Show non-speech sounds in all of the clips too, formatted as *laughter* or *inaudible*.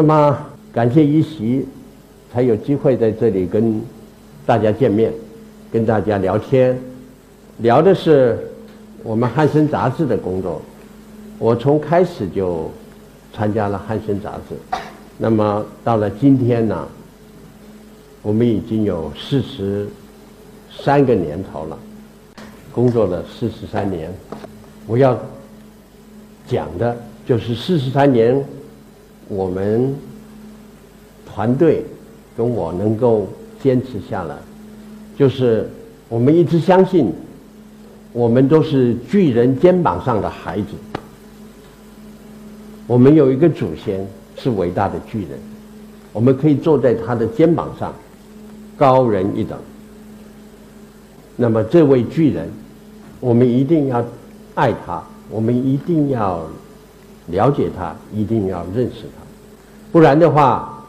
那么感谢一席，才有机会在这里跟大家见面，跟大家聊天，聊的是我们汉森杂志的工作。我从开始就参加了汉森杂志，那么到了今天呢，我们已经有四十三个年头了，工作了四十三年。我要讲的就是四十三年，我们团队跟我能够坚持下来，就是我们一直相信，我们都是巨人肩膀上的孩子。我们有一个祖先是伟大的巨人，我们可以坐在他的肩膀上，高人一等。那么这位巨人，我们一定要。爱他，我们一定要了解他，一定要认识他，不然的话，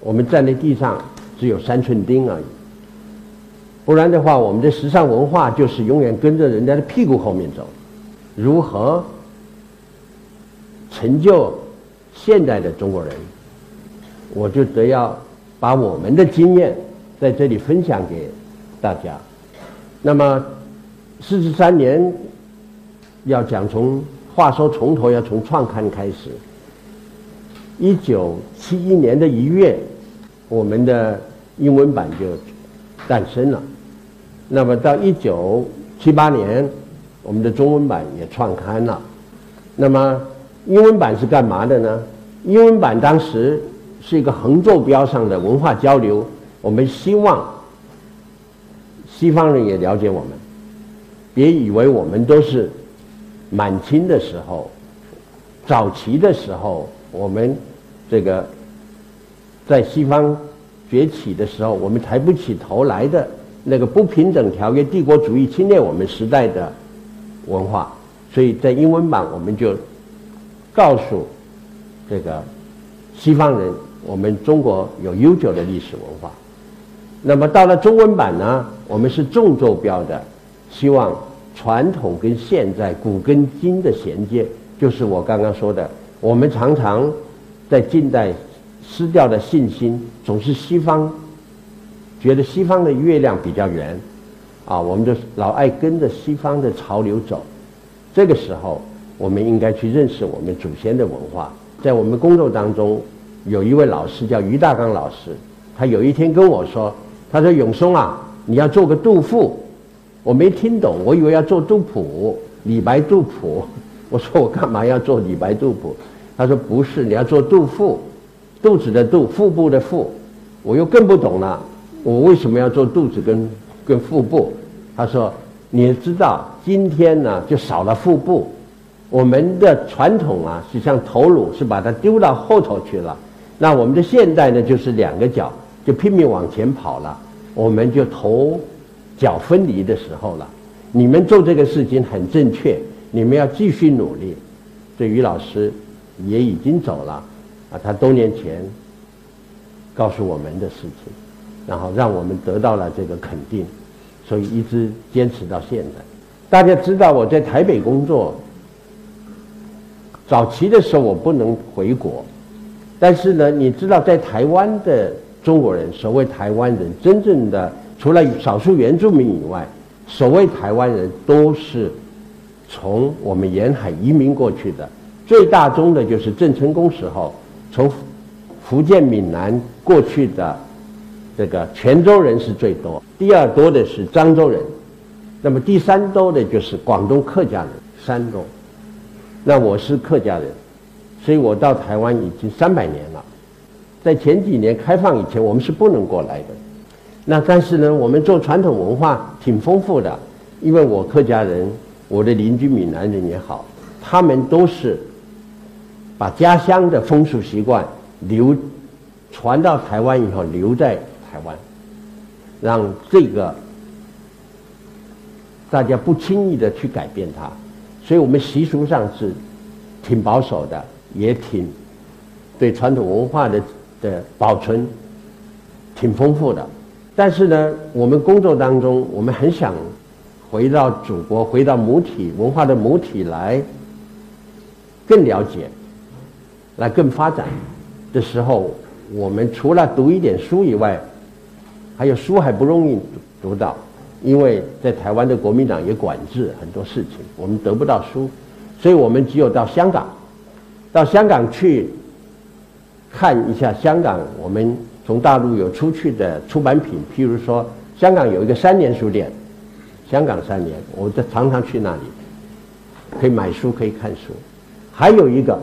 我们站在地上只有三寸钉而已。不然的话，我们的时尚文化就是永远跟着人家的屁股后面走。如何成就现代的中国人？我就得要把我们的经验在这里分享给大家。那么四十三年。要讲从话说从头，要从创刊开始。一九七一年的一月，我们的英文版就诞生了。那么到一九七八年，我们的中文版也创刊了。那么英文版是干嘛的呢？英文版当时是一个横坐标上的文化交流，我们希望西方人也了解我们，别以为我们都是。满清的时候，早期的时候，我们这个在西方崛起的时候，我们抬不起头来的那个不平等条约、帝国主义侵略我们时代的文化，所以在英文版我们就告诉这个西方人，我们中国有悠久的历史文化。那么到了中文版呢，我们是纵坐标的，希望。传统跟现在古跟今的衔接，就是我刚刚说的。我们常常在近代失掉的信心，总是西方觉得西方的月亮比较圆，啊，我们就老爱跟着西方的潮流走。这个时候，我们应该去认识我们祖先的文化。在我们工作当中，有一位老师叫于大刚老师，他有一天跟我说：“他说永松啊，你要做个杜甫。”我没听懂，我以为要做杜甫，李白杜甫。我说我干嘛要做李白杜甫？他说不是，你要做杜甫，肚子的肚，腹部的腹。我又更不懂了，我为什么要做肚子跟跟腹部？他说你知道，今天呢就少了腹部，我们的传统啊是像头颅，是把它丢到后头去了。那我们的现代呢就是两个脚，就拼命往前跑了，我们就头。脚分离的时候了，你们做这个事情很正确，你们要继续努力。这于老师也已经走了，啊，他多年前告诉我们的事情，然后让我们得到了这个肯定，所以一直坚持到现在。大家知道我在台北工作，早期的时候我不能回国，但是呢，你知道在台湾的中国人，所谓台湾人，真正的。除了少数原住民以外，所谓台湾人都是从我们沿海移民过去的。最大宗的就是郑成功时候从福建闽南过去的这个泉州人是最多，第二多的是漳州人，那么第三多的就是广东客家人，山东。那我是客家人，所以我到台湾已经三百年了。在前几年开放以前，我们是不能过来的。那但是呢，我们做传统文化挺丰富的，因为我客家人，我的邻居闽南人也好，他们都是把家乡的风俗习惯留传到台湾以后留在台湾，让这个大家不轻易的去改变它，所以我们习俗上是挺保守的，也挺对传统文化的的保存挺丰富的。但是呢，我们工作当中，我们很想回到祖国，回到母体文化的母体来更了解，来更发展。的时候，我们除了读一点书以外，还有书还不容易读到，因为在台湾的国民党也管制很多事情，我们得不到书，所以我们只有到香港，到香港去看一下香港我们从大陆有出去的出版品，譬如说香港有一个三联书店，香港三年，我就常常去那里，可以买书，可以看书，还有一个。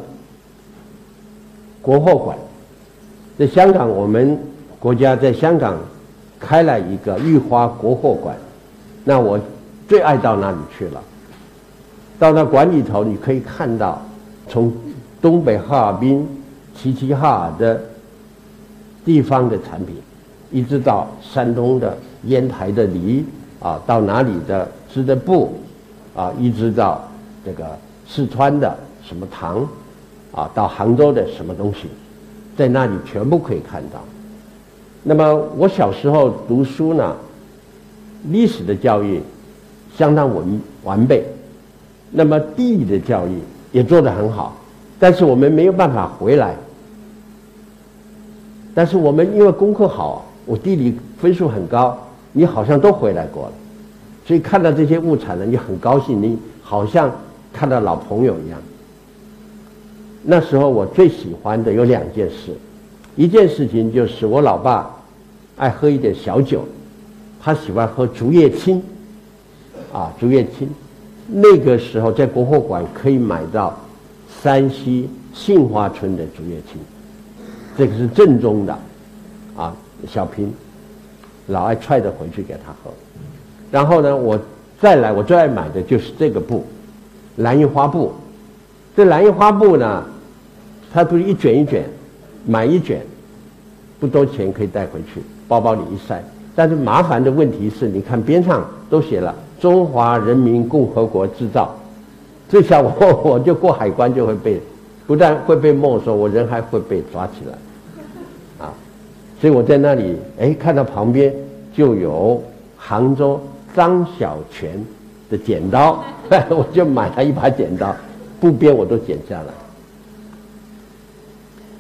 国货馆，在香港，我们国家在香港开了一个玉花国货馆，那我最爱到那里去了。到那馆里头，你可以看到从东北哈尔滨、齐齐哈尔的地方的产品，一直到山东的烟台的梨啊，到哪里的织的布啊，一直到这个四川的什么糖。啊，到杭州的什么东西，在那里全部可以看到。那么我小时候读书呢，历史的教育相当完完备，那么地理的教育也做得很好，但是我们没有办法回来。但是我们因为功课好，我地理分数很高，你好像都回来过了，所以看到这些物产呢，你很高兴，你好像看到老朋友一样。那时候我最喜欢的有两件事，一件事情就是我老爸爱喝一点小酒，他喜欢喝竹叶青，啊，竹叶青，那个时候在国货馆可以买到山西杏花村的竹叶青，这个是正宗的，啊，小瓶，老爱揣着回去给他喝，然后呢，我再来我最爱买的就是这个布，蓝印花布。这蓝印花布呢，它不是一卷一卷，买一卷，不多钱可以带回去，包包里一塞。但是麻烦的问题是，你看边上都写了“中华人民共和国制造”，这下我 *laughs* 我就过海关就会被，不但会被没收，我人还会被抓起来，所以我在那里，哎，看到旁边就有杭州张小泉的剪刀，*laughs* 我就买了一把剪刀。布边我都剪下来，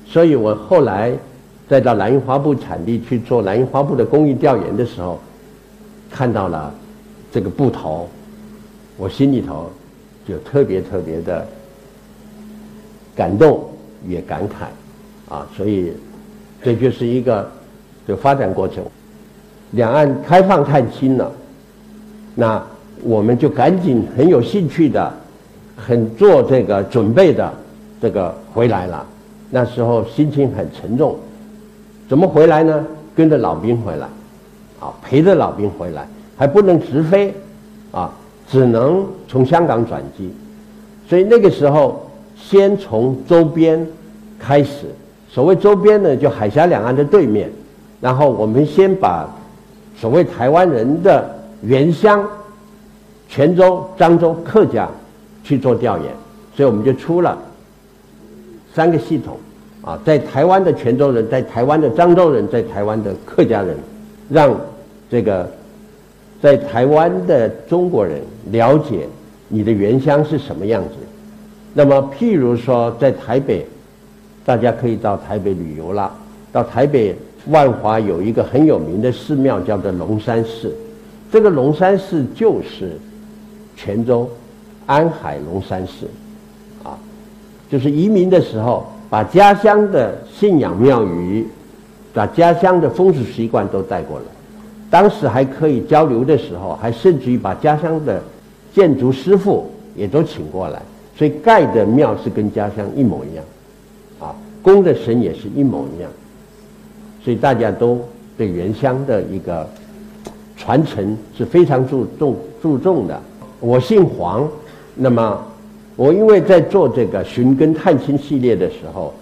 所以我后来再到蓝印花布产地去做蓝印花布的工艺调研的时候，看到了这个布头，我心里头就特别特别的感动，也感慨，啊，所以这就是一个的发展过程。两岸开放探亲了，那我们就赶紧很有兴趣的。很做这个准备的，这个回来了，那时候心情很沉重。怎么回来呢？跟着老兵回来，啊，陪着老兵回来，还不能直飞，啊，只能从香港转机。所以那个时候，先从周边开始。所谓周边呢，就海峡两岸的对面。然后我们先把所谓台湾人的原乡，泉州、漳州客家。去做调研，所以我们就出了三个系统，啊，在台湾的泉州人，在台湾的漳州人，在台湾的客家人，让这个在台湾的中国人了解你的原乡是什么样子。那么，譬如说在台北，大家可以到台北旅游了。到台北万华有一个很有名的寺庙，叫做龙山寺。这个龙山寺就是泉州。安海龙山寺，啊，就是移民的时候，把家乡的信仰庙宇，把家乡的风俗习惯都带过来。当时还可以交流的时候，还甚至于把家乡的建筑师傅也都请过来，所以盖的庙是跟家乡一模一样，公的神也是一模一样，所以大家都对原乡的一个传承是非常注重注重的。我姓黄。那么，我因为在做这个寻根探亲系列的时候，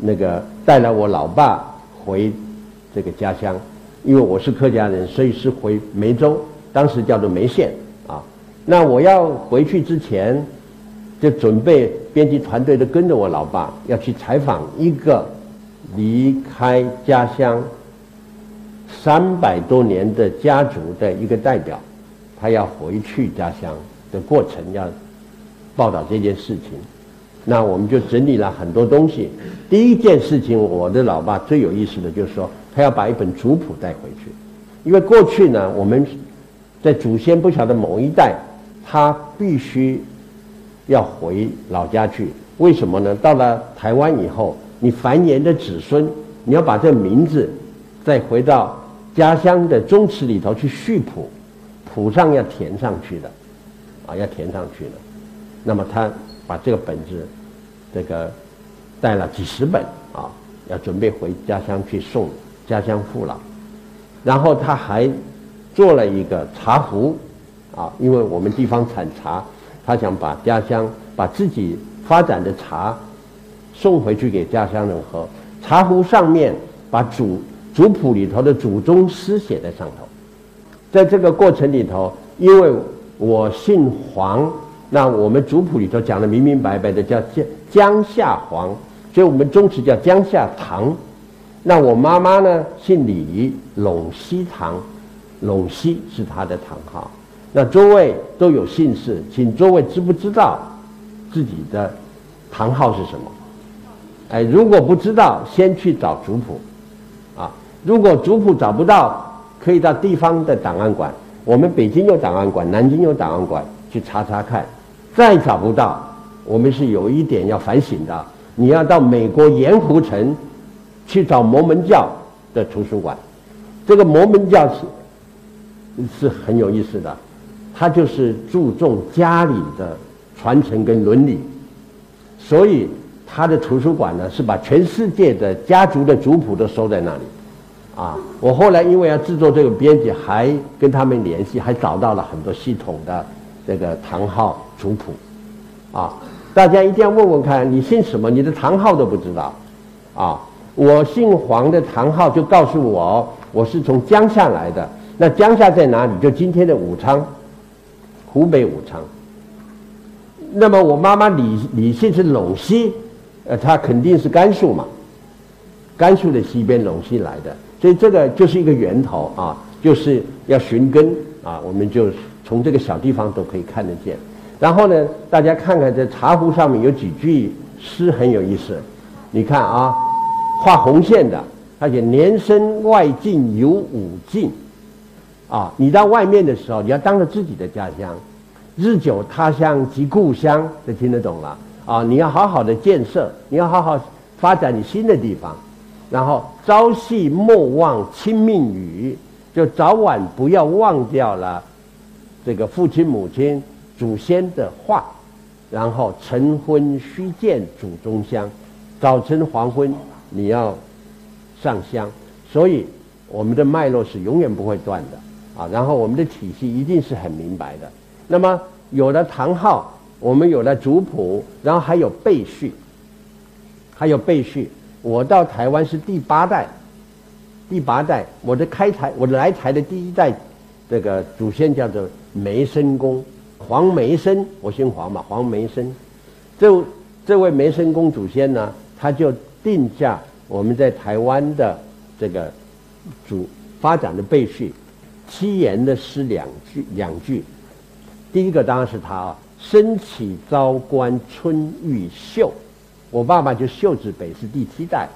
那个带了我老爸回这个家乡，因为我是客家人，所以是回梅州，当时叫做梅县啊。那我要回去之前，就准备编辑团队都跟着我老爸要去采访一个离开家乡三百多年的家族的一个代表，他要回去家乡的过程要。报道这件事情，那我们就整理了很多东西。第一件事情，我的老爸最有意思的就是说，他要把一本族谱带回去，因为过去呢，我们在祖先不晓得某一代，他必须要回老家去。为什么呢？到了台湾以后，你繁衍的子孙，你要把这名字再回到家乡的宗祠里头去续谱，谱上要填上去的，啊，要填上去的。那么他把这个本子，这个带了几十本啊，要准备回家乡去送家乡父老。然后他还做了一个茶壶，啊，因为我们地方产茶，他想把家乡把自己。发展的茶送回去给家乡人喝，茶壶上面把祖族谱里头的祖宗诗写在上头。在这个过程里头，因为我姓黄，那我们族谱里头讲的明明白白的叫江江夏黄，所以我们宗祠叫江夏堂。那我妈妈呢姓李，陇西堂，陇西是她的堂号。那诸位都有姓氏，请诸位知不知道？自己的堂号是什么？哎，如果不知道，先去找族谱，啊，如果族谱找不到，可以到地方的档案馆，我们北京有档案馆，南京有档案馆，去查查看。再找不到，我们是有一点要反省的，你要到美国盐湖城去找摩门教的图书馆。这个摩门教是是很有意思的，他就是注重家里的。传承跟伦理，所以他的图书馆呢是把全世界的家族的族谱都收在那里，啊，我后来因为要制作这个编辑，还跟他们联系，还找到了很多系统的这个堂号族谱，啊，大家一定要问问看你姓什么，你的堂号都不知道，啊，我姓黄的堂号就告诉我我是从江夏来的，那江夏在哪里？就今天的武昌，湖北武昌。那么我妈妈李李姓是陇西，呃，她肯定是甘肃嘛，甘肃的西边陇西来的，所以这个就是一个源头啊，就是要寻根啊，我们就从这个小地方都可以看得见。然后呢，大家看看这茶壶上面有几句诗很有意思，你看啊，画红线的，而且年深外境有五境，啊，你到外面的时候，你要当着自己的家乡。日久他乡即故乡，这听得懂了啊！你要好好的建设，你要好好发展你新的地方，然后朝夕莫忘亲命语，就早晚不要忘掉了这个父亲母亲祖先的话，然后晨昏须见祖宗香，早晨黄昏你要上香，所以我们的脉络是永远不会断的啊！然后我们的体系一定是很明白的。那么有了堂号，我们有了族谱，然后还有辈序，还有辈序。我到台湾是第八代，第八代，我的开台，我来台的第一代，这个祖先叫做梅生公，黄梅生，我姓黄嘛，黄梅生。这这位梅生公祖先呢，他就定下我们在台湾的这个主发展的辈序，七言的诗两句，两句。第一个当然是他啊，身起朝官春欲秀，我爸爸就秀字辈是第七代，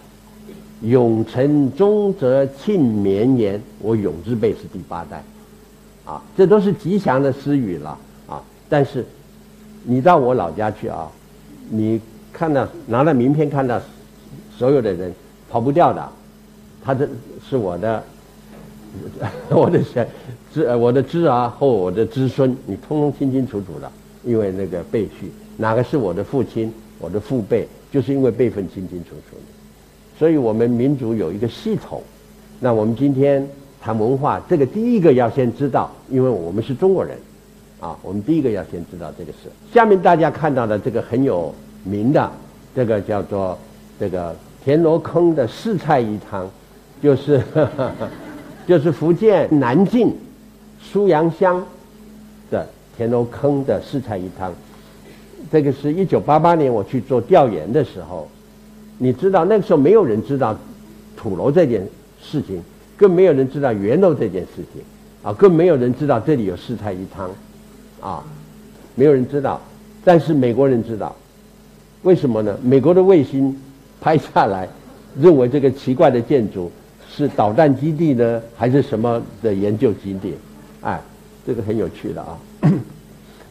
永成中则庆绵延，我永字辈是第八代，啊，这都是吉祥的诗语了啊。但是你到我老家去啊，你看到拿了名片看到所有的人跑不掉的，他这是我的。*laughs* 我的小侄，我的侄儿和我的侄孙，你通通清清楚楚的，因为那个辈序，哪个是我的父亲，我的父辈，就是因为辈分清清楚楚的。所以我们民族有一个系统。那我们今天谈文化，这个第一个要先知道，因为我们是中国人，啊，我们第一个要先知道这个事。下面大家看到的这个很有名的，这个叫做这个田螺坑的四菜一汤，就是。*laughs* 就是福建南靖苏阳乡的田螺坑的四菜一汤，这个是一九八八年我去做调研的时候，你知道那个时候没有人知道土楼这件事情，更没有人知道圆楼这件事情，啊，更没有人知道这里有四菜一汤，啊，没有人知道，但是美国人知道，为什么呢？美国的卫星拍下来，认为这个奇怪的建筑是导弹基地呢，还是什么的研究基地？哎，这个很有趣的啊。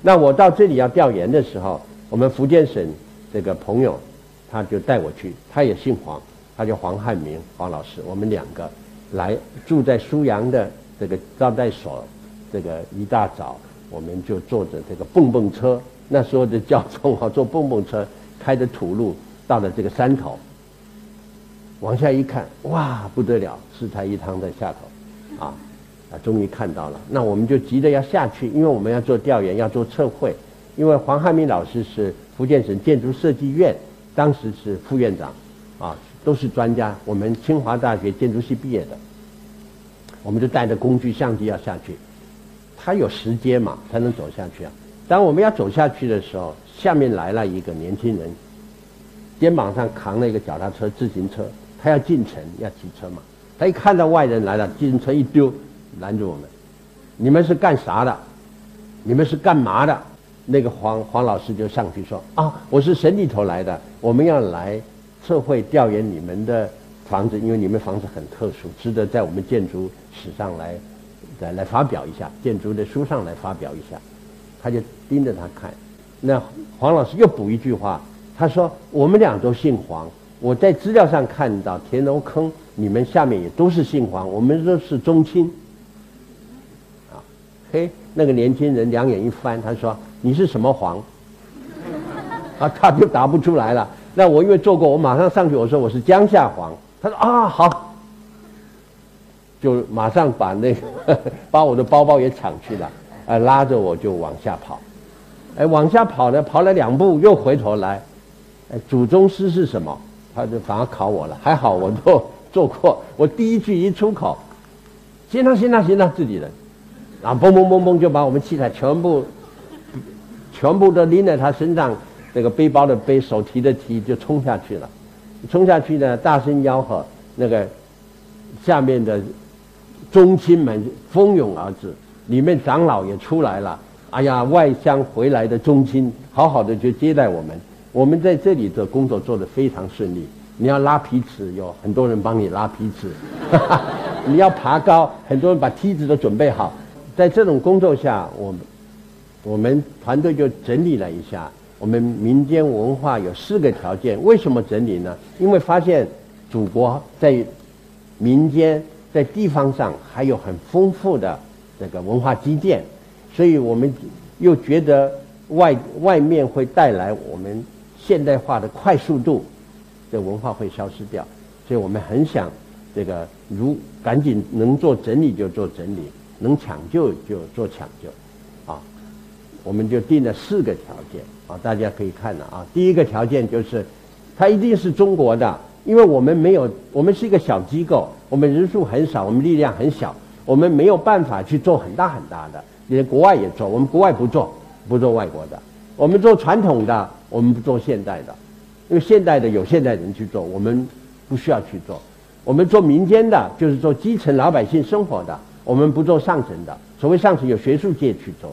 那我到这里要调研的时候，我们福建省这个朋友他就带我去，他也姓黄，他叫黄汉明，黄老师，我们两个来住在苏阳的这个招待所，这个一大早我们就坐着这个蹦蹦车，那时候的交通啊，坐蹦蹦车。开着土路到了这个山头，往下一看，哇，不得了，四菜一汤在下头，啊，啊，终于看到了。那我们就急着要下去，因为我们要做调研，要做测绘。因为黄汉明老师是福建省建筑设计院当时是副院长，啊，都是专家。我们清华大学建筑系毕业的，我们就带着工具、相机要下去。他有时间嘛，才能走下去啊。当我们要走下去的时候，下面来了一个年轻人，肩膀上扛了一个脚踏车、自行车，他要进城要骑车嘛。他一看到外人来了，自行车一丢，拦住我们：“你们是干啥的？你们是干嘛的？”那个黄黄老师就上去说：“啊，我是省里头来的，我们要来测绘调研你们的房子，因为你们房子很特殊，值得在我们建筑史上来来来发表一下，建筑的书上来发表一下。”他就盯着他看，那黄老师又补一句话，他说：“我们俩都姓黄，我在资料上看到田楼坑，你们下面也都是姓黄，我们都是宗亲。”啊，嘿，那个年轻人两眼一翻，他说：“你是什么黄？” *laughs* 啊，他就答不出来了。那我因为做过，我马上上去我说我是江夏黄。他说：“啊，好。”就马上把那个 *laughs* 把我的包包也抢去了。哎，拉着我就往下跑，哎，往下跑呢，跑了两步又回头来，哎，祖宗师是什么？他就反而考我了。还好我都做过，我第一句一出口，行了行了行了，自己人，然后嘣嘣嘣嘣就把我们器材全部，全部都拎在他身上，那个背包的背，手提的提，就冲下去了。冲下去呢，大声吆喝，那个下面的宗亲们蜂拥而至。里面长老也出来了，哎呀，外乡回来的宗亲，好好的就接待我们。我们在这里的工作做得非常顺利。你要拉皮尺，有很多人帮你拉皮尺；*laughs* 你要爬高，很多人把梯子都准备好。在这种工作下，我们我们团队就整理了一下，我们民间文化有四个条件。为什么整理呢？因为发现祖国在民间在地方上还有很丰富的。这个文化积淀，所以我们又觉得外外面会带来我们现代化的快速度，这文化会消失掉，所以我们很想这个如赶紧能做整理就做整理，能抢救就做抢救，啊，我们就定了四个条件啊，大家可以看了啊，第一个条件就是它一定是中国的，因为我们没有，我们是一个小机构，我们人数很少，我们力量很小。我们没有办法去做很大很大的，连国外也做，我们国外不做，不做外国的，我们做传统的，我们不做现代的，因为现代的有现代人去做，我们不需要去做。我们做民间的，就是做基层老百姓生活的，我们不做上层的。所谓上层，有学术界去做，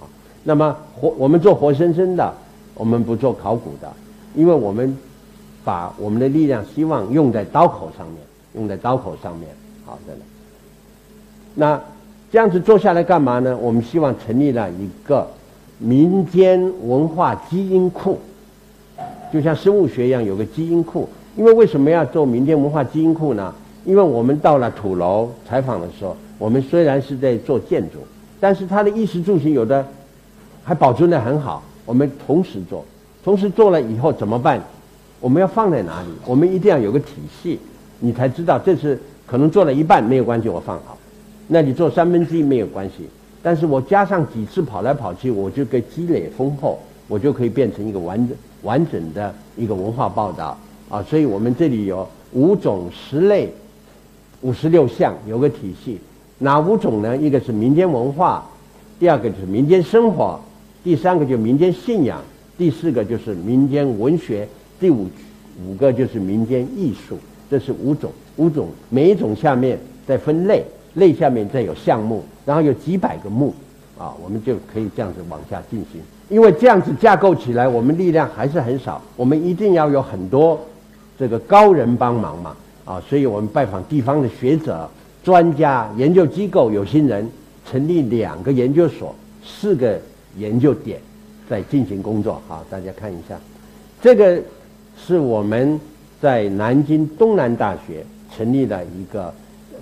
啊，那么活我们做活生生的，我们不做考古的，因为我们把我们的力量希望用在刀口上面，用在刀口上面，好的。那这样子做下来干嘛呢？我们希望成立了一个民间文化基因库，就像生物学一样有个基因库。因为为什么要做民间文化基因库呢？因为我们到了土楼采访的时候，我们虽然是在做建筑，但是它的衣食住行有的还保存的很好。我们同时做，同时做了以后怎么办？我们要放在哪里？我们一定要有个体系，你才知道这是可能做了一半没有关系，我放好。那你做三分之一没有关系，但是我加上几次跑来跑去，我就给积累丰厚，我就可以变成一个完整完整的一个文化报道啊！所以我们这里有五种十类，五十六项，有个体系。哪五种呢？一个是民间文化，第二个就是民间生活，第三个就民间信仰，第四个就是民间文学，第五五个就是民间艺术。这是五种，五种每一种下面再分类。类下面再有项目，然后有几百个目，啊，我们就可以这样子往下进行。因为这样子架构起来，我们力量还是很少，我们一定要有很多这个高人帮忙嘛，啊，所以我们拜访地方的学者、专家、研究机构、有心人，成立两个研究所、四个研究点，在进行工作。好，大家看一下，这个是我们在南京东南大学成立了一个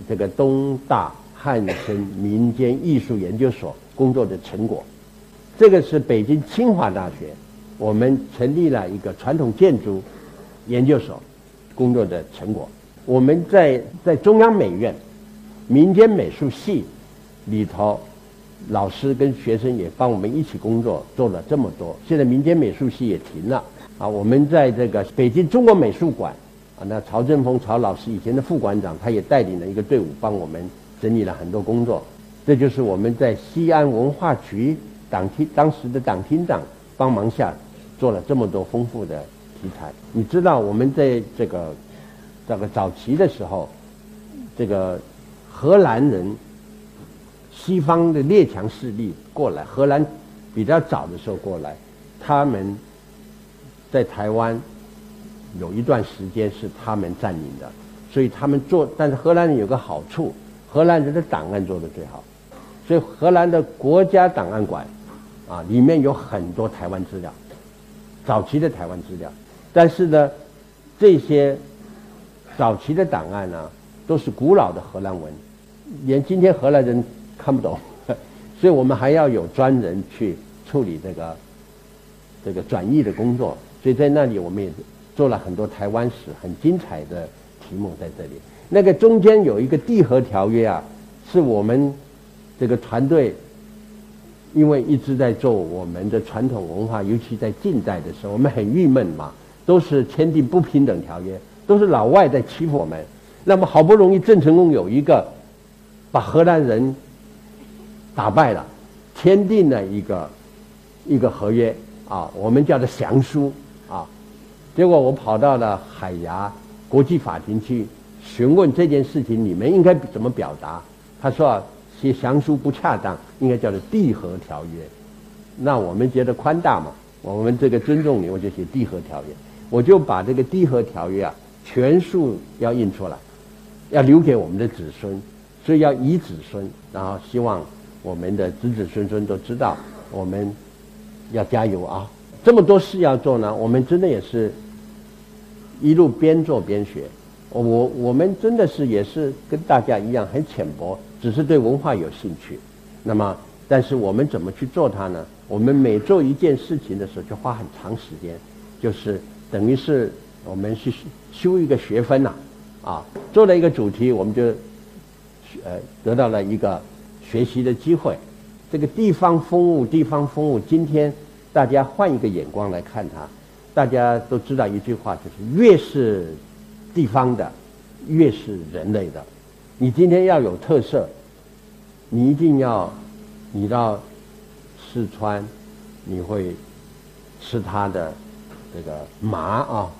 这个东大汉生民间艺术研究所工作的成果。这个是北京清华大学，我们成立了一个传统建筑研究所工作的成果。我们在在中央美院民间美术系里头，老师跟学生也帮我们一起工作，做了这么多。现在民间美术系也停了啊。我们在这个北京中国美术馆那曹振峰曹老师以前的副馆长，他也带领了一个队伍，帮我们整理了很多工作。这就是我们在西安文化局。党厅当时的党厅长帮忙下，做了这么多丰富的题材。你知道我们在这个这个早期的时候，这个荷兰人、西方的列强势力过来，荷兰比较早的时候过来，他们在台湾有一段时间是他们占领的，所以他们做。但是荷兰人有个好处，荷兰人的档案做的最好，所以荷兰的国家档案馆。啊，里面有很多台湾资料，早期的台湾资料，但是呢，这些早期的档案呢，都是古老的荷兰文，连今天荷兰人看不懂，*laughs* 所以我们还要有专人去处理这个这个转译的工作。所以在那里，我们也做了很多台湾史很精彩的题目在这里。那个中间有一个地核条约啊，是我们这个团队。因为一直在做我们的传统文化，尤其在近代的时候，我们很郁闷嘛，都是签订不平等条约，都是老外在欺负我们。那么好不容易郑成功有一个把荷兰人打败了，签订了一个一个合约啊，我们叫做降书。结果我跑到了海牙国际法庭去询问这件事情，你们应该怎么表达？他说啊。写降书不恰当，应该叫做缔和条约。那我们觉得宽大嘛，我们这个尊重你，我就写缔和条约。我就把这个缔和条约啊，全数要印出来，要留给我们的子孙，所以要遗子孙，然后希望我们的子子孙孙都知道，我们要加油啊！这么多事要做呢，我们真的也是一路边做边学。我我们真的是也是跟大家一样很浅薄。只是对文化有兴趣，那么，但是我们怎么去做它呢？我们每做一件事情的时候，就花很长时间，就是等于是我们去修一个学分呐，啊，做了一个主题，我们就呃得到了一个学习的机会。这个地方风物，地方风物，今天大家换一个眼光来看它，大家都知道一句话，就是越是地方的，越是人类的。你今天要有特色，你一定要，你到四川，你会吃它的这个麻啊；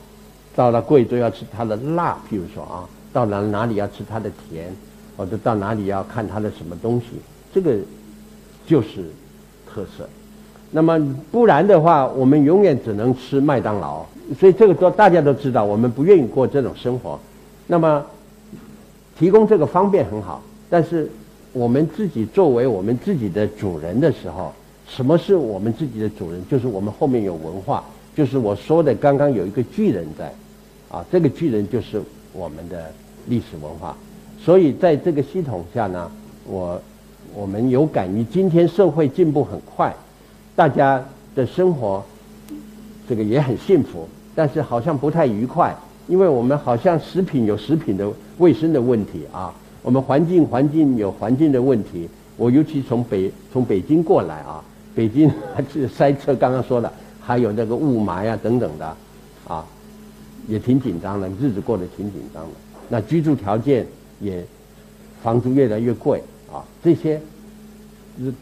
到了贵州要吃它的辣，譬如说啊；到哪哪里要吃它的甜，或者到哪里要看它的什么东西，这个就是特色。那么不然的话，我们永远只能吃麦当劳。所以这个都大家都知道，我们不愿意过这种生活。那么。提供这个方便很好，但是我们自己作为我们自己的主人的时候，什么是我们自己的主人？就是我们后面有文化，就是我说的刚刚有一个巨人在，啊，这个巨人就是我们的历史文化。所以在这个系统下呢，我我们有感于今天社会进步很快，大家的生活这个也很幸福，但是好像不太愉快。因为我们好像食品有食品的卫生的问题啊，我们环境环境有环境的问题。我尤其从北 *laughs* 从北京过来啊，北京还是塞车，刚刚说了，还有那个雾霾啊等等的，啊，也挺紧张的，日子过得挺紧张的。那居住条件也房租越来越贵啊，这些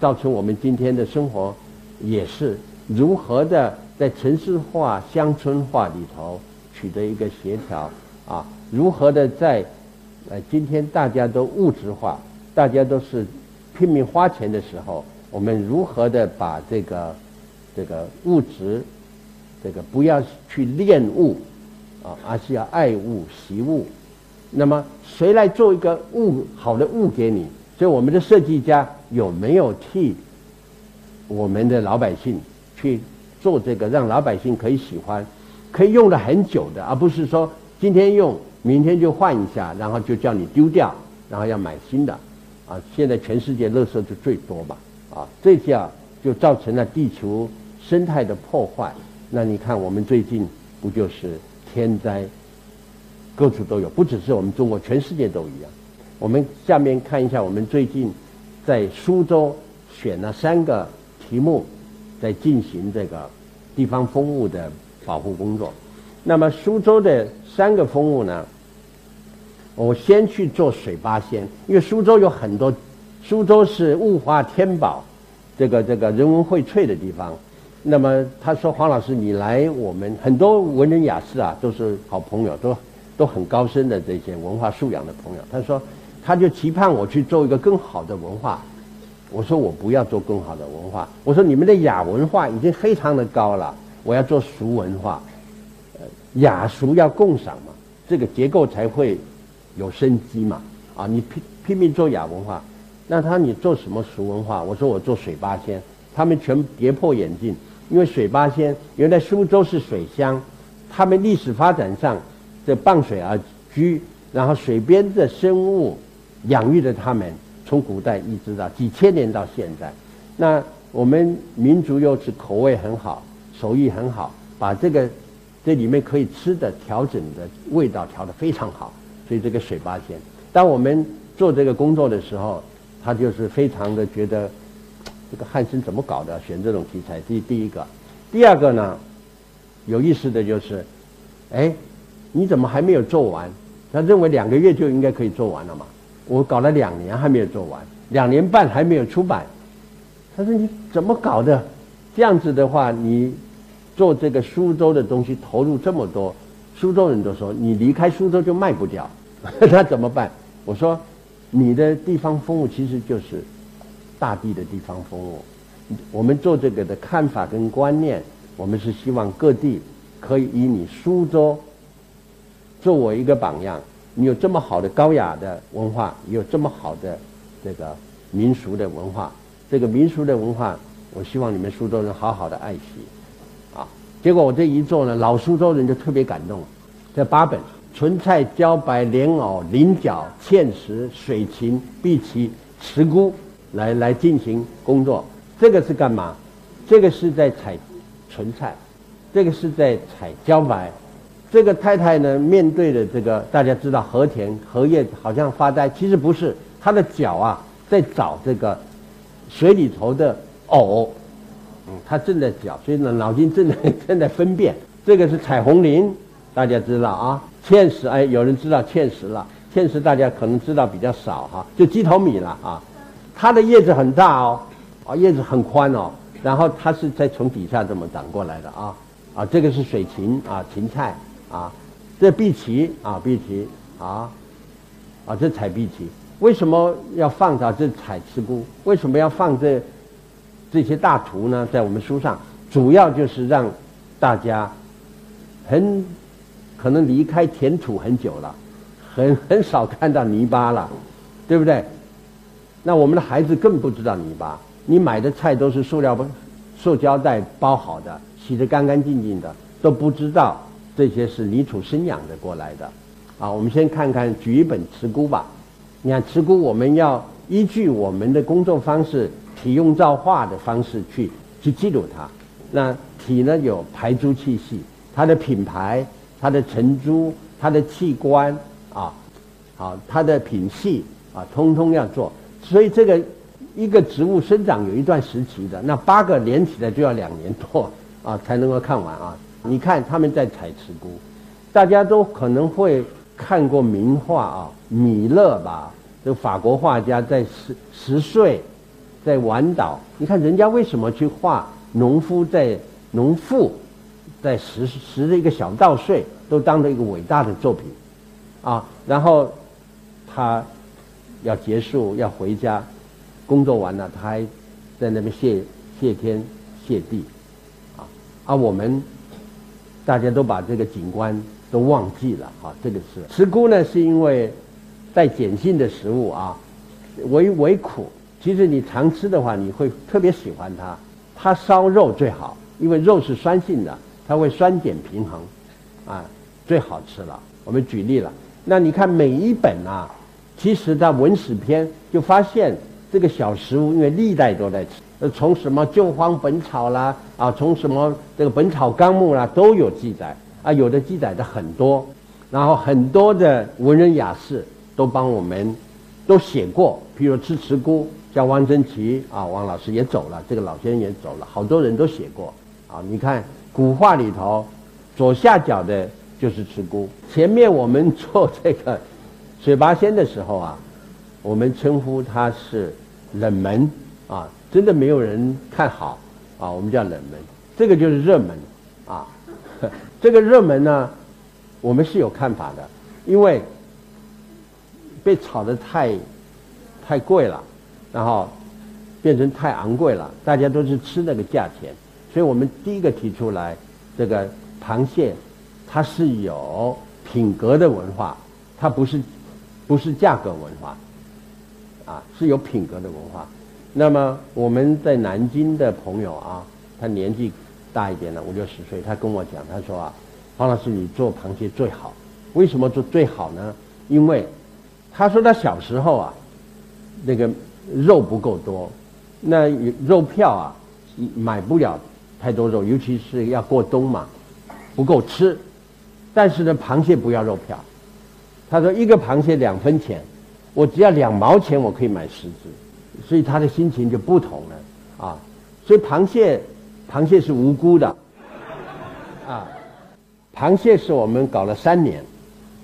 造成我们今天的生活也是如何的在城市化、乡村化里头。取得一个协调啊，如何的在呃今天大家都物质化，大家都是拼命花钱的时候，我们如何的把这个这个物质，这个不要去恋物啊，而是要爱物惜物。那么谁来做一个物好的物给你？所以我们的设计家有没有替我们的老百姓去做这个，让老百姓可以喜欢，可以用了很久的，而不是说今天用，明天就换一下，然后就叫你丢掉，然后要买新的。啊，现在全世界垃圾就最多嘛，啊，这下就造成了地球生态的破坏。那你看我们最近不就是天灾？各处都有，不只是我们中国，全世界都一样。我们下面看一下，我们最近在苏州选了三个题目，在进行这个地方风物的保护工作。那么苏州的三个风物呢，我先去做水八仙，因为苏州有很多，苏州是物化天宝，这个这个人文荟萃的地方。那么他说黄老师，你来我们很多文人雅士啊，都是好朋友，都。都很高深的这些文化素养的朋友，他说，他就期盼我去做一个更好的文化。我说我不要做更好的文化。我说你们的雅文化已经非常的高了，我要做俗文化。呃，雅俗要共赏嘛，这个结构才会有生机嘛。啊，你拼拼命做雅文化，那他你做什么俗文化？我说我做水八仙，他们全跌破眼镜，因为水八仙原来苏州是水乡，他们历史发展上。这傍水而居，然后水边的生物养育着他们，从古代一直到几千年到现在。那我们民族又是口味很好，手艺很好，把这个这里面可以吃的调整的味道调得非常好。所以这个水八仙，当我们做这个工作的时候，他就是非常的觉得这个汉森怎么搞的，选这种题材。第第一个，第二个呢，有意思的就是，哎。你怎么还没有做完？他认为两个月就应该可以做完了嘛。我搞了两年还没有做完，两年半还没有出版。他说你怎么搞的？这样子的话，你做这个苏州的东西投入这么多，苏州人都说你离开苏州就卖不掉，*laughs* 那怎么办？我说你的地方风物其实就是大地的地方风物。我们做这个的看法跟观念，我们是希望各地可以以你苏州。作为一个榜样，你有这么好的高雅的文化，有这么好的这个民俗的文化，这个民俗的文化，我希望你们苏州人好好的爱惜，啊！结果我这一做呢，老苏州人就特别感动，这八本纯菜、茭白、莲藕、菱角、芡实、水芹、碧琪、池菇来来进行工作。这个是干嘛？这个是在采纯菜，这个是在采茭白。这个太太呢，面对的这个大家知道和田荷叶好像发呆，其实不是，她的脚啊在找这个水里头的藕，嗯，她正在找，所以呢脑筋正在正在分辨。这个是彩虹林，大家知道啊，芡实哎，有人知道芡实了，芡实大家可能知道比较少哈，就鸡头米了啊，它的叶子很大哦，啊叶子很宽哦，然后它是在从底下这么长过来的啊，啊这个是水芹啊芹菜。啊，这碧琪啊，碧琪啊，啊，这采碧琪，为什么要放到这采吃菇？为什么要放这这些大图呢？在我们书上，主要就是让大家很可能离开田土很久了，很很少看到泥巴了，对不对？那我们的孩子更不知道泥巴，你买的菜都是塑料包、塑胶袋包好的，洗得干干净净的，都不知道。这些是泥土生养的过来的，啊，我们先看看举一本慈菇吧。你看慈菇，我们要依据我们的工作方式，体用造化的方式去去记录它。那体呢有排珠气系，它的品牌、它的成珠、它的器官啊，好，它的品系啊，通通要做。所以这个一个植物生长有一段时期的，那八个连起来就要两年多啊才能够看完啊。你看他们在采石菇，大家都可能会看过名画啊，米勒吧，这法国画家在十十岁，在晚岛。你看人家为什么去画农夫在农妇在十十的一个小稻穗，都当了一个伟大的作品，啊，然后他要结束要回家，工作完了他还在那边谢谢天谢地。啊，我们大家都把这个景观都忘记了啊。这个是吃菇呢，是因为带碱性的食物啊，为为苦。其实你常吃的话，你会特别喜欢它。它烧肉最好，因为肉是酸性的，它会酸碱平衡，啊，最好吃了。我们举例了，那你看每一本啊，其实在文史篇就发现这个小食物，因为历代都在吃。呃，从什么《旧荒本草》啦，啊，从什么这个《本草纲目》啦，都有记载啊，有的记载的很多，然后很多的文人雅士都帮我们都写过，比如吃吃菇，像汪曾祺啊，汪老师也走了，这个老先生也走了，好多人都写过啊。你看古画里头左下角的就是吃菇，前面我们做这个水八仙的时候啊，我们称呼它是冷门啊。真的没有人看好啊，我们叫冷门，这个就是热门啊。*laughs* 这个热门呢，我们是有看法的，因为被炒得太太贵了，然后变成太昂贵了，大家都是吃那个价钱，所以我们第一个提出来，这个螃蟹它是有品格的文化，它不是不是价格文化，啊，是有品格的文化。那么我们在南京的朋友啊，他年纪大一点了，五六十岁，他跟我讲，他说啊，黄老师你做螃蟹最好，为什么做最好呢？因为他说他小时候啊，那个肉不够多，那肉票啊买不了太多肉，尤其是要过冬嘛，不够吃。但是呢，螃蟹不要肉票，他说一个螃蟹两分钱，我只要两毛钱我可以买十只。所以他的心情就不同了，啊，所以螃蟹，螃蟹是无辜的，啊，螃蟹是我们搞了三年，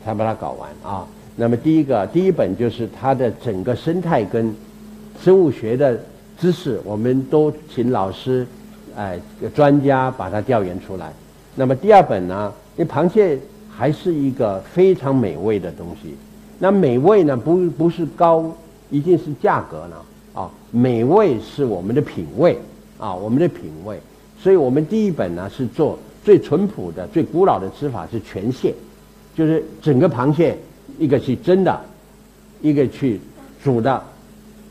才把它搞完啊。那么第一个第一本就是它的整个生态跟生物学的知识，我们都请老师，哎，专家把它调研出来。那么第二本呢，因为螃蟹还是一个非常美味的东西，那美味呢不不是高，一定是价格呢。啊，美味是我们的品味啊，我们的品味。所以我们第一本呢是做最淳朴的、最古老的吃法是全蟹，就是整个螃蟹，一个是蒸的，一个去煮的，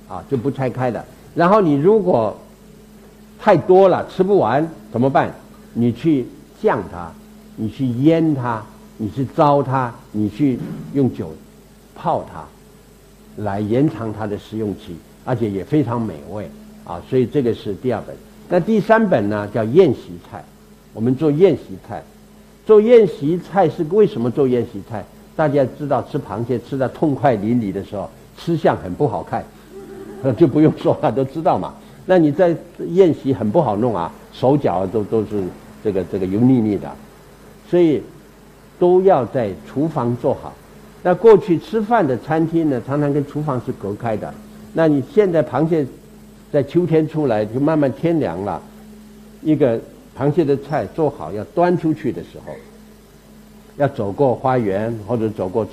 啊，就不拆开的。然后你如果太多了吃不完怎么办？你去酱它，你去腌它，你去糟它，你去用酒泡它，来延长它的食用期。而且也非常美味啊，所以这个是第二本。那第三本呢，叫宴席菜。我们做宴席菜，做宴席菜是为什么做宴席菜？大家知道吃螃蟹吃的痛快淋漓的时候，吃相很不好看，*laughs* 就不用说了，都知道嘛。那你在宴席很不好弄啊，手脚都都是这个这个油腻腻的，所以都要在厨房做好。那过去吃饭的餐厅呢，常常跟厨房是隔开的。那你现在螃蟹在秋天出来，就慢慢天凉了，一个螃蟹的菜做好要端出去的时候，要走过花园或者走过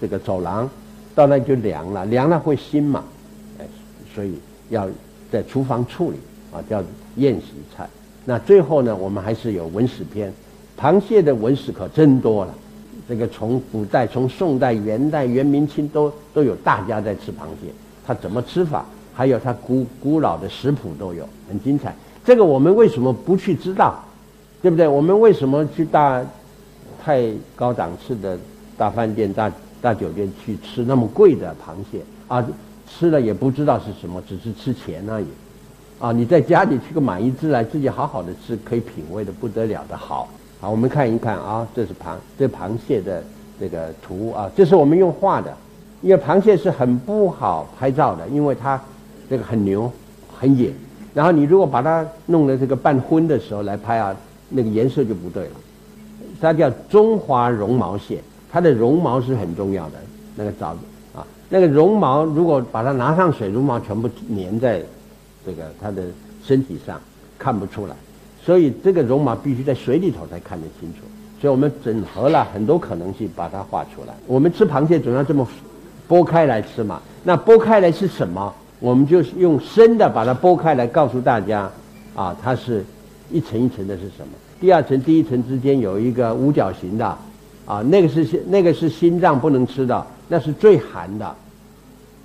这个走廊，到那就凉了，凉了会腥嘛，哎，所以要在厨房处理啊，叫宴席菜。那最后呢，我们还是有文史篇，螃蟹的文史可真多了，这个从古代、从宋代、元代、元明清都都有大家在吃螃蟹。它怎么吃法？还有它古古老的食谱都有，很精彩。这个我们为什么不去知道？对不对？我们为什么去大太高档次的大饭店、大大酒店去吃那么贵的螃蟹啊？吃了也不知道是什么，只是吃钱而已。啊，你在家里去个买一只来，自己好好的吃，可以品味的不得了的好。好，我们看一看啊，这是螃这螃蟹的这个图啊，这是我们用画的。因为螃蟹是很不好拍照的，因为它这个很牛、很野。然后你如果把它弄的这个半昏的时候来拍啊，那个颜色就不对了。它叫中华绒毛蟹，它的绒毛是很重要的。那个藻啊，那个绒毛如果把它拿上水，绒毛全部粘在这个它的身体上，看不出来。所以这个绒毛必须在水里头才看得清楚。所以我们整合了很多可能性把它画出来。我们吃螃蟹总要这么。剥开来吃嘛？那剥开来是什么？我们就是用生的把它剥开来，告诉大家，啊，它是一层一层的是什么？第二层、第一层之间有一个五角形的，啊，那个是那个是心脏不能吃的，那是最寒的，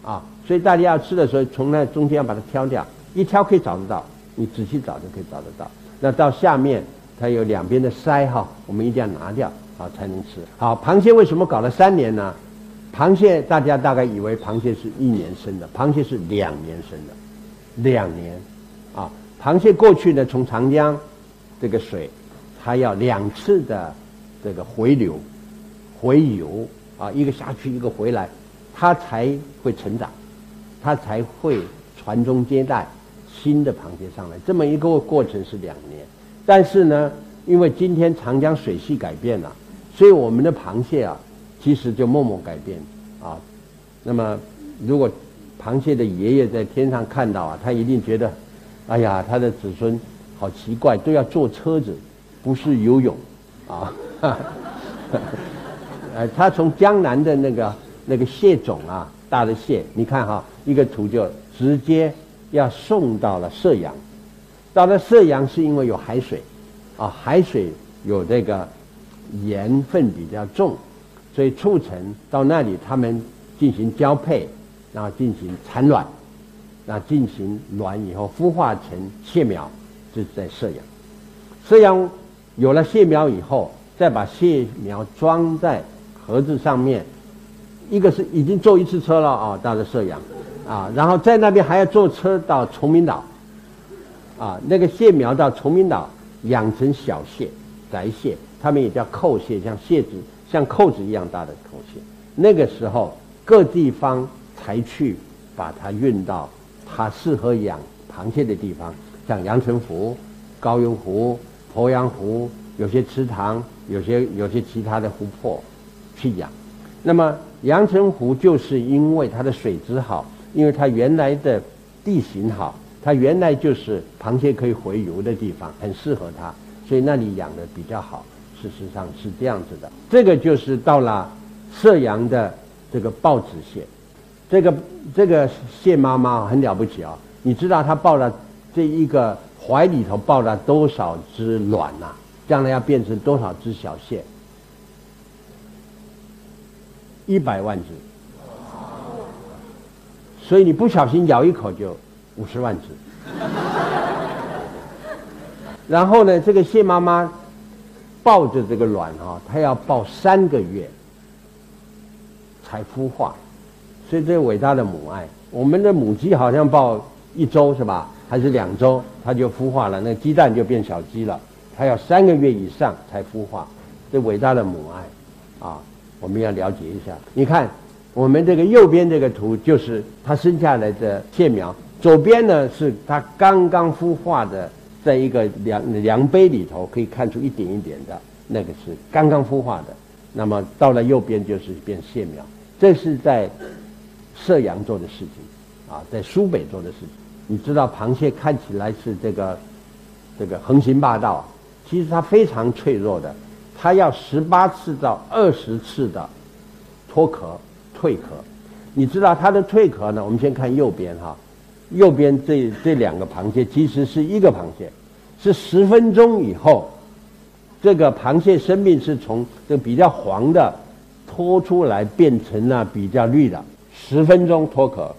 啊，所以大家要吃的时候，从那中间要把它挑掉，一挑可以找得到，你仔细找就可以找得到。那到下面它有两边的鳃哈，我们一定要拿掉，啊才能吃。好，螃蟹为什么搞了三年呢？螃蟹大家大概以为螃蟹是一年生的，螃蟹是两年生的，两年，啊，螃蟹过去呢从长江这个水，它要两次的这个回流、回游啊，一个下去一个回来，它才会成长，它才会传宗接代新的螃蟹上来，这么一个过程是两年。但是呢，因为今天长江水系改变了，所以我们的螃蟹啊。其实就默默改变啊，那么如果螃蟹的爷爷在天上看到啊，他一定觉得，哎呀，他的子孙好奇怪，都要坐车子，不是游泳啊。*laughs* 呃，他从江南的那个那个蟹种啊，大的蟹，你看哈，一个图就直接要送到了射阳，到了射阳是因为有海水，啊，海水有这个盐分比较重。所以促成到那里，他们进行交配，然后进行产卵，那进行卵以后孵化成蟹苗，这是在射养。射养有了蟹苗以后，再把蟹苗装在盒子上面，一个是已经坐一次车了啊，到了射养，啊，然后在那边还要坐车到崇明岛，啊，那个蟹苗到崇明岛养成小蟹、宅蟹，它们也叫扣蟹，像蟹子。像扣子一样大的口蟹，那个时候各地方才去把它运到它适合养螃蟹的地方，像阳澄湖、高邮湖、鄱阳湖，有些池塘，有些有些其他的湖泊去养。那么阳澄湖就是因为它的水质好，因为它原来的地形好，它原来就是螃蟹可以回游的地方，很适合它，所以那里养的比较好。事实上是这样子的，这个就是到了射阳的这个豹子蟹，这个这个蟹妈妈很了不起啊！你知道它抱了这一个怀里头抱了多少只卵呐？将来要变成多少只小蟹？一百万只，所以你不小心咬一口就五十万只。*laughs* 然后呢，这个蟹妈妈。抱着这个卵哈，它要抱三个月才孵化，所以这伟大的母爱，我们的母鸡好像抱一周是吧？还是两周它就孵化了，那鸡蛋就变小鸡了。它要三个月以上才孵化，这伟大的母爱啊，我们要了解一下。你看我们这个右边这个图就是它生下来的蟹苗，左边呢是它刚刚孵化的。在一个量量杯里头，可以看出一点一点的，那个是刚刚孵化的。那么到了右边就是变蟹苗，这是在射阳做的事情，啊，在苏北做的事情。你知道螃蟹看起来是这个这个横行霸道，其实它非常脆弱的，它要十八次到二十次的脱壳蜕壳。你知道它的蜕壳呢？我们先看右边哈。右边这这两个螃蟹其实是一个螃蟹，是十分钟以后，这个螃蟹生命是从这比较黄的脱出来变成了比较绿的，十分钟脱壳，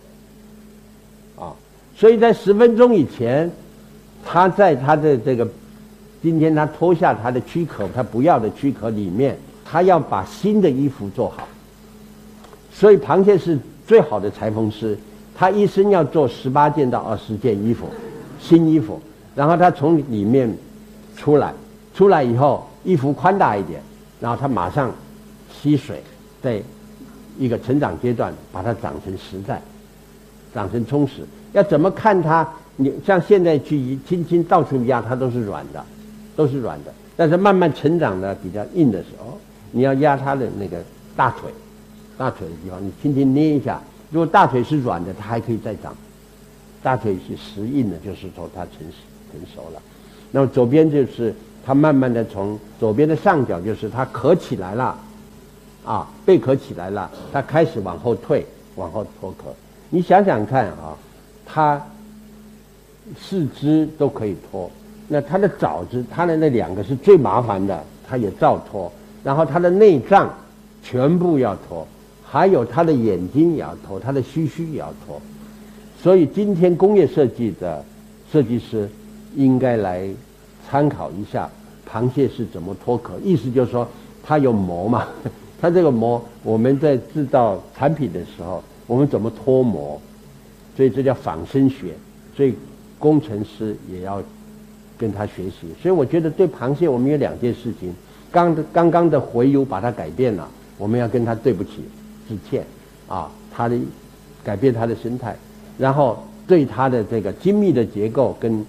啊，所以在十分钟以前，它在它的这个今天它脱下它的躯壳，它不要的躯壳里面，它要把新的衣服做好，所以螃蟹是最好的裁缝师。他一生要做十八件到二十件衣服，新衣服，然后他从里面出来，出来以后衣服宽大一点，然后他马上吸水，在一个成长阶段把它长成实在，长成充实。要怎么看它？你像现在去轻轻到处压，它都是软的，都是软的。但是慢慢成长的比较硬的时候，你要压它的那个大腿，大腿的地方，你轻轻捏一下。如果大腿是软的，它还可以再长；大腿是实硬的，就是说它成熟成熟了。那么左边就是它慢慢的从左边的上角，就是它壳起来了，啊，贝壳起来了，它开始往后退，往后脱壳。你想想看啊，它四肢都可以脱，那它的爪子，它的那两个是最麻烦的，它也照脱。然后它的内脏全部要脱，还有他的眼睛也要脱，他的须须也要脱。所以今天工业设计的设计师应该来参考一下螃蟹是怎么脱壳。意思就是说，它有膜嘛，*laughs* 它这个膜我们在制造产品的时候，我们怎么脱膜？所以这叫仿生学。所以工程师也要。跟他学习，所以我觉得对螃蟹，我们有两件事情。刚刚刚的回游把它改变了，我们要跟他对不起，一切啊，他的改变他的生态，然后对他的这个精密的结构跟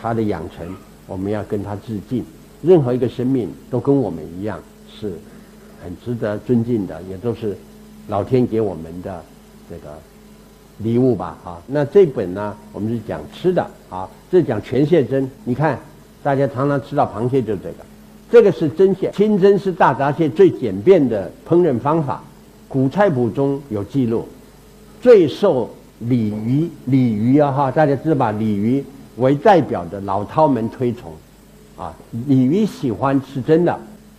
他的养成，我们要跟他致敬。任何一个生命都跟我们一样，是很值得尊敬的，也都是老天给我们的这个。礼物吧，啊，那这本呢，我们是讲吃的，啊，这讲全蟹蒸。你看，大家常常吃到螃蟹就这个，这个是蒸蟹，清蒸是大闸蟹最简便的烹饪方法，古菜谱中有记录，最受鲤鱼鲤鱼啊哈，大家知道吧？鲤鱼为代表的老饕们推崇，啊，鲤鱼喜欢吃蒸的，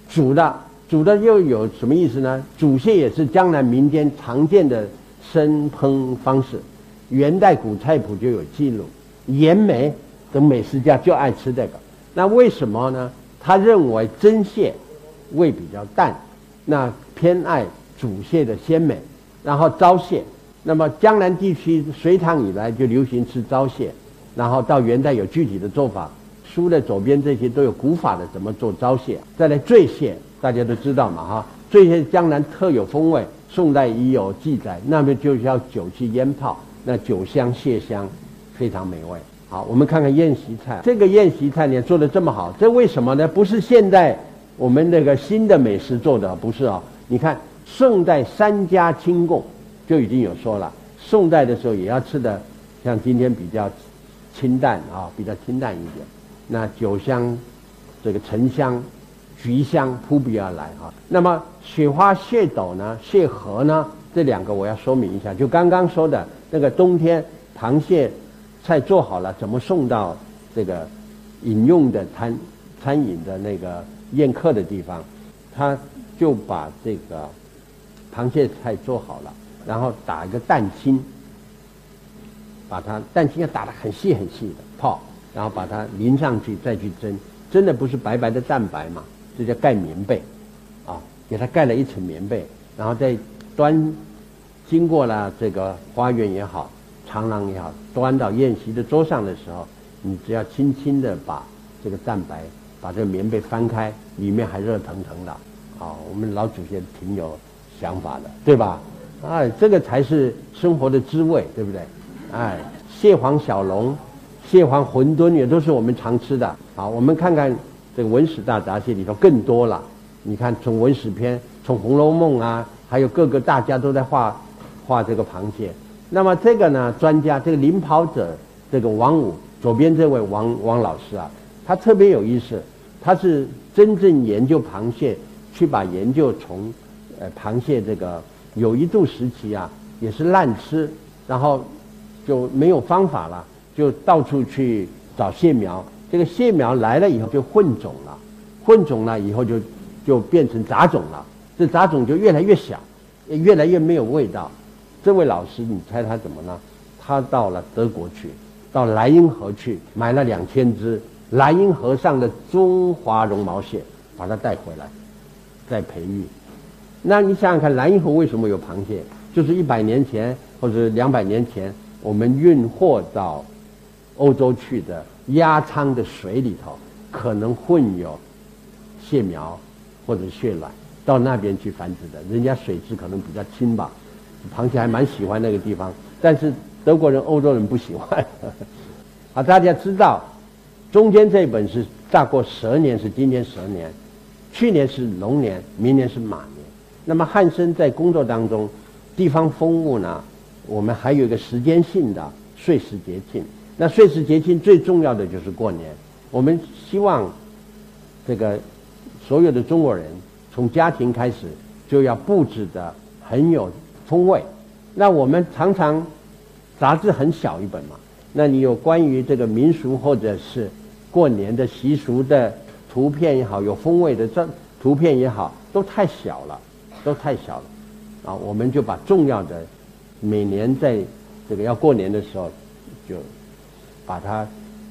煮的煮的又有什么意思呢？煮蟹也是江南民间常见的。生烹方式，元代古菜谱就有记录。严梅等美食家就爱吃这个。那为什么呢？他认为蒸蟹味比较淡，那偏爱煮蟹的鲜美。然后糟蟹，那么江南地区隋唐以来就流行吃糟蟹，然后到元代有具体的做法。书的左边这些都有古法的怎么做糟蟹。再来醉蟹，大家都知道嘛哈，醉蟹江南特有风味。宋代已有记载，那么就是要酒去腌泡，那酒香蟹香，非常美味。好，我们看看宴席菜，这个宴席菜你做的这么好，这为什么呢？不是现在我们那个新的美食做的，不是啊。你看宋代三家清供就已经有说了，宋代的时候也要吃的像今天比较清淡啊，比较清淡一点。那酒香，这个沉香。菊香扑鼻而来哈，那么雪花蟹斗呢？蟹盒呢？这两个我要说明一下。就刚刚说的那个冬天螃蟹菜做好了，怎么送到这个饮用的餐餐饮的那个宴客的地方？他就把这个螃蟹菜做好了，然后打一个蛋清，把它蛋清要打得很细很细的泡，然后把它淋上去再去蒸，蒸的不是白白的蛋白嘛？这叫盖棉被，啊，给它盖了一层棉被，然后再端，经过了这个花园也好，长廊也好，端到宴席的桌上的时候，你只要轻轻的把这个蛋白，把这个棉被翻开，里面还热腾腾的，啊，我们老祖先挺有想法的，对吧？哎，这个才是生活的滋味，对不对？哎，蟹黄小龙、蟹黄馄饨也都是我们常吃的。好，我们看看。这个文史大闸蟹里头更多了，你看从文史篇，从《红楼梦》啊，还有各个大家都在画画这个螃蟹。那么这个呢，专家这个领跑者，这个王武，左边这位王王老师啊，他特别有意思，他是真正研究螃蟹，去把研究从呃螃蟹这个有一度时期啊，也是滥吃，然后就没有方法了，就到处去找蟹苗。这个蟹苗来了以后就混种了，混种了以后就就变成杂种了，这杂种就越来越小，越来越没有味道。这位老师，你猜他怎么了？他到了德国去，到莱茵河去买了两千只莱茵河上的中华绒毛蟹，把它带回来，再培育。那你想想看，莱茵河为什么有螃蟹？就是一百年前或者两百年前，我们运货到欧洲去的。压舱的水里头可能混有蟹苗或者蟹卵，到那边去繁殖的。人家水质可能比较清吧，螃蟹还蛮喜欢那个地方。但是德国人、欧洲人不喜欢。*laughs* 啊，大家知道，中间这本是大过蛇年，是今年蛇年，去年是龙年，明年是马。那么汉生在工作当中，地方风物呢，我们还有一个时间性的岁时节庆。那岁时节庆最重要的就是过年，我们希望这个所有的中国人从家庭开始就要布置的很有风味。那我们常常杂志很小一本嘛，那你有关于这个民俗或者是过年的习俗的图片也好，有风味的这图片也好，都太小了，都太小了，啊，我们就把重要的每年在这个要过年的时候，就把它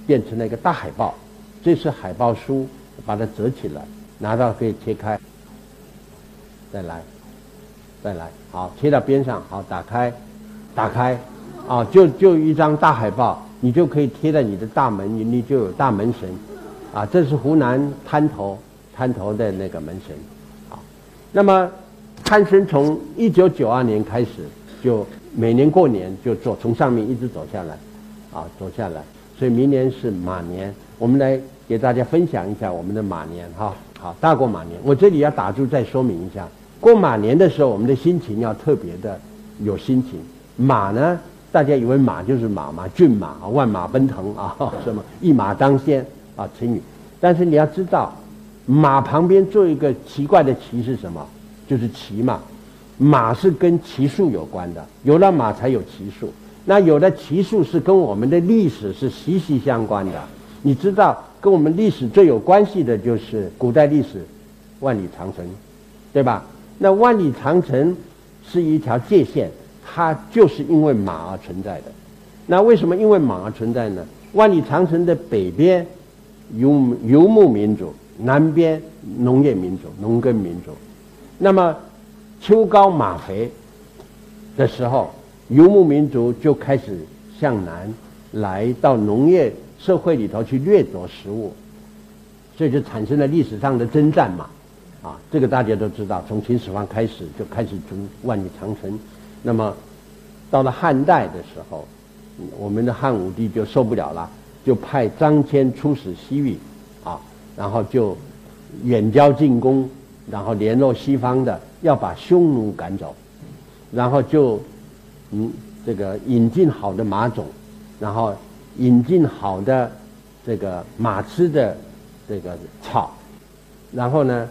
变成了一个大海报，这是海报书，把它折起来，拿到可以切开，再来，再来，好，贴到边上，好，打开，打开，啊，就就一张大海报。你就可以贴在你的大门，你你就有大门神，啊，这是湖南滩头滩头的那个门神，啊，那么潘森从一九九二年开始就每年过年就走从上面一直走下来，啊，走下来，所以明年是马年，我们来给大家分享一下我们的马年哈，好，大过马年，我这里要打住再说明一下，过马年的时候我们的心情要特别的有心情，马呢。大家以为马就是马嘛，骏马万马奔腾啊，什么一马当先啊，成语。但是你要知道，马旁边做一个奇怪的旗是什么？就是骑嘛。马是跟骑术有关的，有了马才有骑术。那有了骑术是跟我们的历史是息息相关的。你知道，跟我们历史最有关系的就是古代历史，万里长城，对吧？那万里长城是一条界线。它就是因为马而存在的，那为什么因为马而存在呢？万里长城的北边游游牧民族，南边农业民族、农耕民族。那么秋高马肥的时候，游牧民族就开始向南来到农业社会里头去掠夺食物，所以就产生了历史上的征战嘛。啊，这个大家都知道，从秦始皇开始就开始筑万里长城。那么，到了汉代的时候，我们的汉武帝就受不了了，就派张骞出使西域，啊，然后就远交近攻，然后联络西方的，要把匈奴赶走，然后就嗯，这个引进好的马种，然后引进好的这个马吃的这个草，然后呢，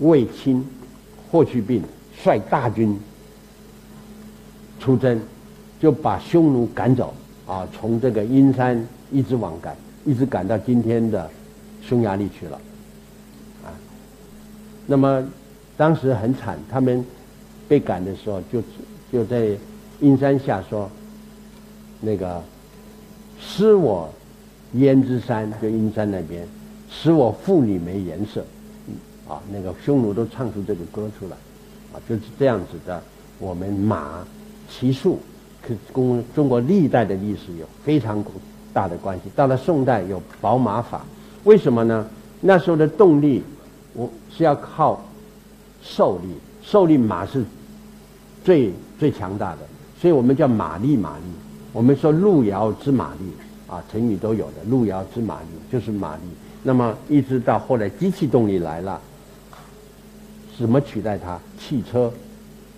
卫青、霍去病。率大军出征，就把匈奴赶走啊！从这个阴山一直往赶，一直赶到今天的匈牙利去了。那么当时很惨，他们被赶的时候，就就在阴山下说：“那个失我胭脂山，就阴山那边，使我妇女没颜色。”啊，那个匈奴都唱出这个歌出来。啊，就是这样子的。我们马骑术，跟中国历代的历史有非常大的关系。到了宋代有宝马法，为什么呢？那时候的动力，我是要靠受力，受力马是最最强大的，所以我们叫马力马力。我们说路遥知马力啊，成语都有的，路遥知马力就是马力。那么一直到后来机器动力来了。怎么取代它？汽车，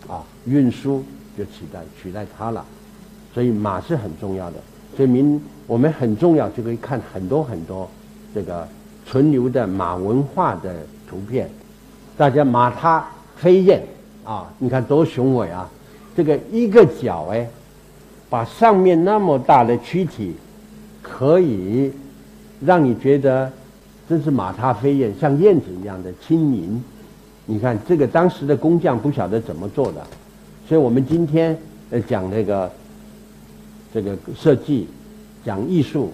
啊，运输就取代取代它了。所以马是很重要的。所以明我们很重要，就可以看很多很多这个存留的马文化的图片。大家马踏飞燕啊，你看多雄伟啊！这个一个脚哎，把上面那么大的躯体，可以让你觉得真是马踏飞燕，像燕子一样的轻盈。你看这个当时的工匠不晓得怎么做的，所以我们今天呃讲那个这个设计，讲艺术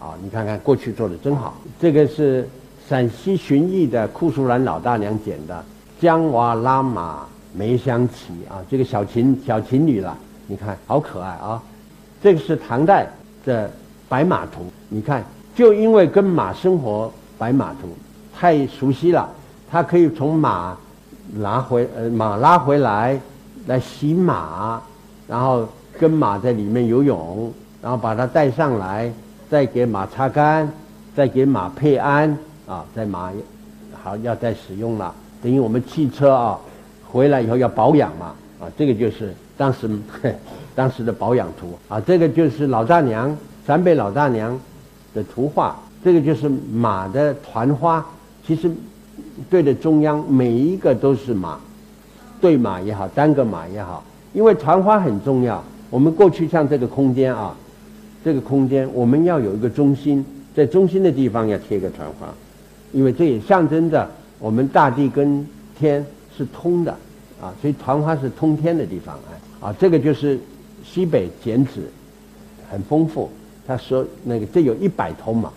啊，你看看过去做的真好。这个是陕西旬邑的库淑兰老大娘剪的，江娃拉马梅香旗啊，这个小情小情侣了，你看好可爱啊。这个是唐代的白马图，你看就因为跟马生活，白马图太熟悉了。他可以从马拿回呃马拉回来，来洗马，然后跟马在里面游泳，然后把它带上来，再给马擦干，再给马配鞍啊，在马好要再使用了，等于我们汽车啊回来以后要保养嘛。啊，这个就是当时 *laughs* 当时的保养图。啊，这个就是老大娘陕北老大娘的图画，这个就是马的团花，其实。对着中央，每一个都是马，对马也好，单个马也好，因为团花很重要。我们过去像这个空间啊，这个空间我们要有一个中心，在中心的地方要贴个团花，因为这也象征着我们大地跟天是通的啊，所以团花是通天的地方啊。啊，这个就是西北剪纸，很丰富。他说那个这有一百通嘛，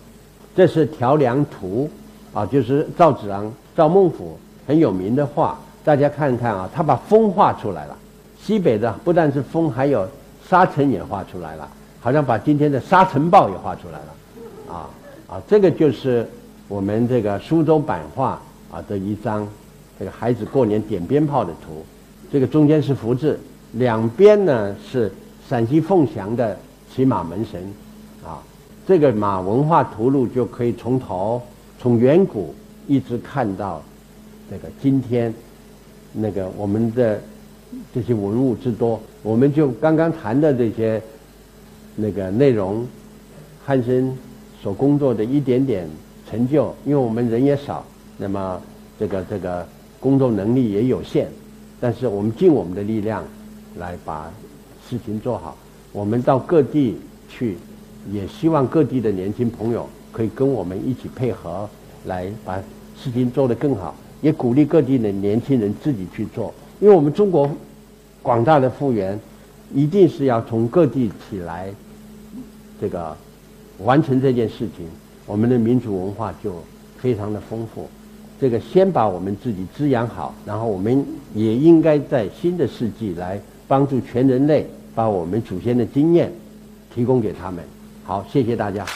这是调梁图啊，就是赵子昂、赵孟俯很有名的画，大家看看啊，他把风画出来了。西北的不但是风，还有沙尘也画出来了，好像把今天的沙尘暴也画出来了，啊啊，这个就是我们这个苏州版画啊的一张这个孩子过年点鞭炮的图，这个中间是福字，两边呢是陕西凤翔的骑马门神，啊，这个马文化图录就可以从头从远古一直看到这个今天那个我们的。这些文物之多，我们就刚刚谈的这些那个内容，汉生所工作的一点点成就，因为我们人也少，那么这个这个工作能力也有限，但是我们尽我们的力量来把事情做好。我们到各地去，也希望各地的年轻朋友可以跟我们一起配合，来把事情做得更好，也鼓励各地的年轻人自己去做。因为我们中国广大的复原，一定是要从各地起来，这个完成这件事情，我们的民族文化就非常的丰富。这个先把我们自己滋养好，然后我们也应该在新的世纪来帮助全人类，把我们祖先的经验提供给他们。好，谢谢大家。